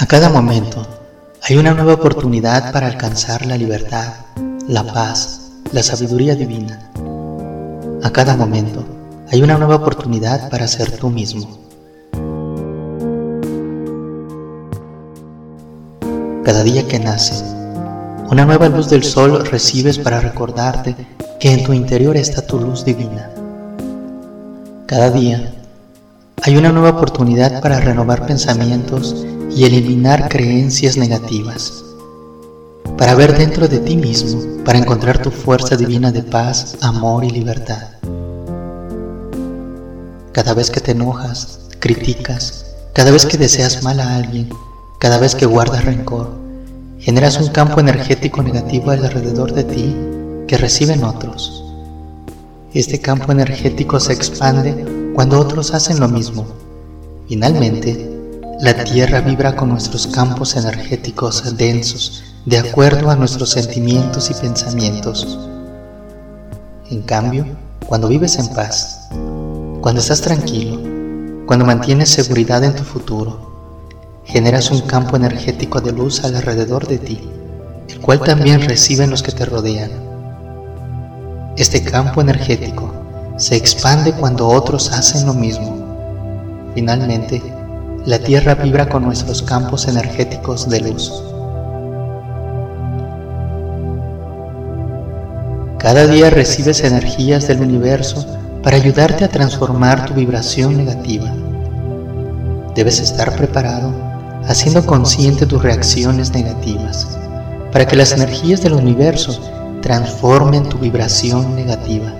A cada momento hay una nueva oportunidad para alcanzar la libertad, la paz, la sabiduría divina. A cada momento hay una nueva oportunidad para ser tú mismo. Cada día que nace, una nueva luz del sol recibes para recordarte que en tu interior está tu luz divina. Cada día hay una nueva oportunidad para renovar pensamientos y eliminar creencias negativas, para ver dentro de ti mismo, para encontrar tu fuerza divina de paz, amor y libertad. Cada vez que te enojas, criticas, cada vez que deseas mal a alguien, cada vez que guardas rencor, generas un campo energético negativo alrededor de ti que reciben otros. Este campo energético se expande cuando otros hacen lo mismo. Finalmente, la Tierra vibra con nuestros campos energéticos densos de acuerdo a nuestros sentimientos y pensamientos. En cambio, cuando vives en paz, cuando estás tranquilo, cuando mantienes seguridad en tu futuro, generas un campo energético de luz alrededor de ti, el cual también reciben los que te rodean. Este campo energético se expande cuando otros hacen lo mismo. Finalmente, la Tierra vibra con nuestros campos energéticos de luz. Cada día recibes energías del universo para ayudarte a transformar tu vibración negativa. Debes estar preparado, haciendo consciente tus reacciones negativas, para que las energías del universo transformen tu vibración negativa.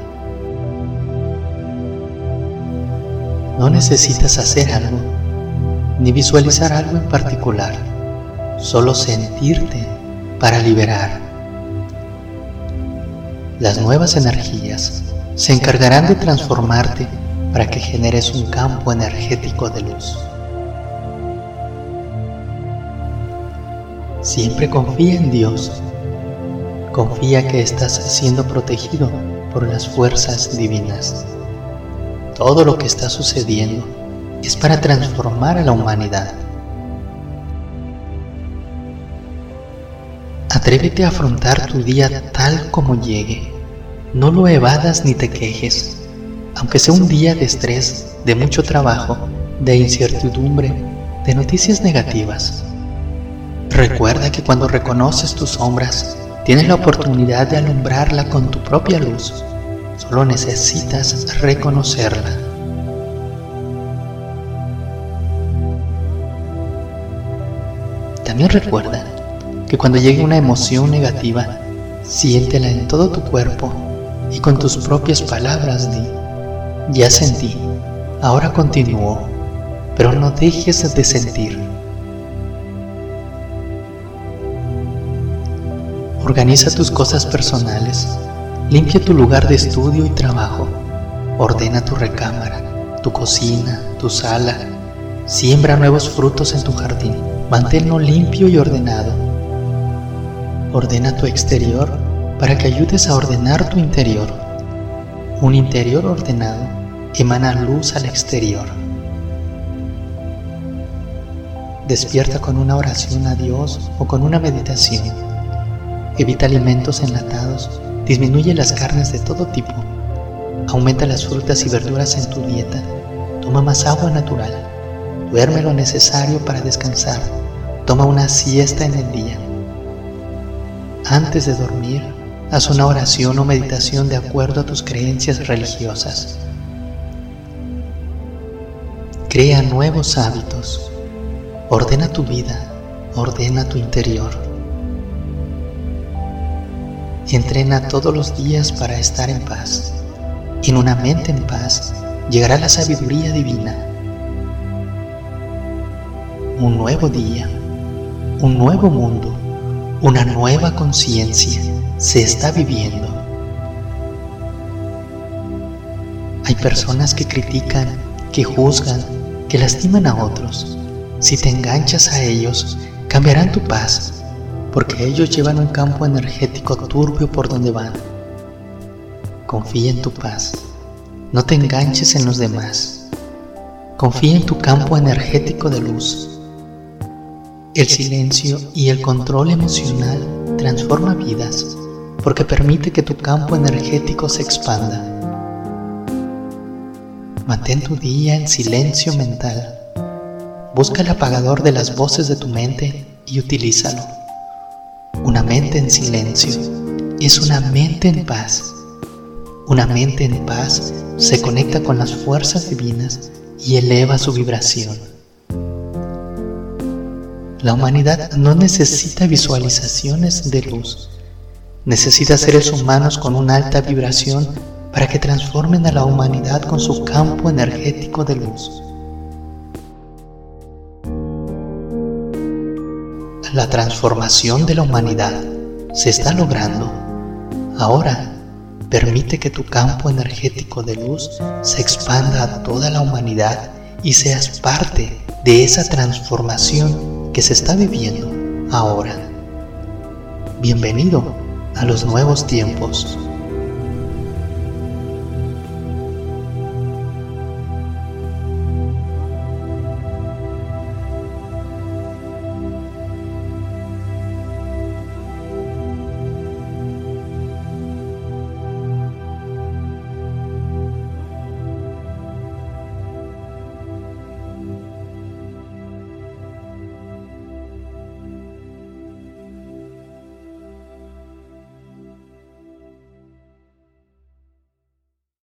No necesitas hacer algo ni visualizar algo en particular, solo sentirte para liberar. Las nuevas energías se encargarán de transformarte para que generes un campo energético de luz. Siempre confía en Dios. Confía que estás siendo protegido por las fuerzas divinas. Todo lo que está sucediendo es para transformar a la humanidad. Atrévete a afrontar tu día tal como llegue. No lo evadas ni te quejes, aunque sea un día de estrés, de mucho trabajo, de incertidumbre, de noticias negativas. Recuerda que cuando reconoces tus sombras, tienes la oportunidad de alumbrarla con tu propia luz. Solo necesitas reconocerla. También recuerda que cuando llegue una emoción negativa, siéntela en todo tu cuerpo y con tus propias palabras di, ya sentí, ahora continúo, pero no dejes de sentir. Organiza tus cosas personales, limpia tu lugar de estudio y trabajo, ordena tu recámara, tu cocina, tu sala, siembra nuevos frutos en tu jardín Manténlo limpio y ordenado. Ordena tu exterior para que ayudes a ordenar tu interior. Un interior ordenado emana luz al exterior. Despierta con una oración a Dios o con una meditación. Evita alimentos enlatados, disminuye las carnes de todo tipo, aumenta las frutas y verduras en tu dieta, toma más agua natural, duerme lo necesario para descansar Toma una siesta en el día. Antes de dormir, haz una oración o meditación de acuerdo a tus creencias religiosas. Crea nuevos hábitos. Ordena tu vida. Ordena tu interior. Entrena todos los días para estar en paz. En una mente en paz llegará la sabiduría divina. Un nuevo día un nuevo mundo, una nueva conciencia se está viviendo. Hay personas que critican, que juzgan, que lastiman a otros. Si te enganchas a ellos, cambiarán tu paz, porque ellos llevan un campo energético turbio por donde van. Confía en tu paz. No te enganches en los demás. Confía en tu campo energético de luz El silencio y el control emocional transforma vidas porque permite que tu campo energético se expanda. Mantén tu día en silencio mental. Busca el apagador de las voces de tu mente y utilízalo. Una mente en silencio es una mente en paz. Una mente en paz se conecta con las fuerzas divinas y eleva su vibración. La humanidad no necesita visualizaciones de luz, necesita seres humanos con una alta vibración para que transformen a la humanidad con su campo energético de luz. La transformación de la humanidad se está logrando. Ahora, permite que tu campo energético de luz se expanda a toda la humanidad y seas parte de esa transformación que se está viviendo ahora. Bienvenido a los nuevos tiempos.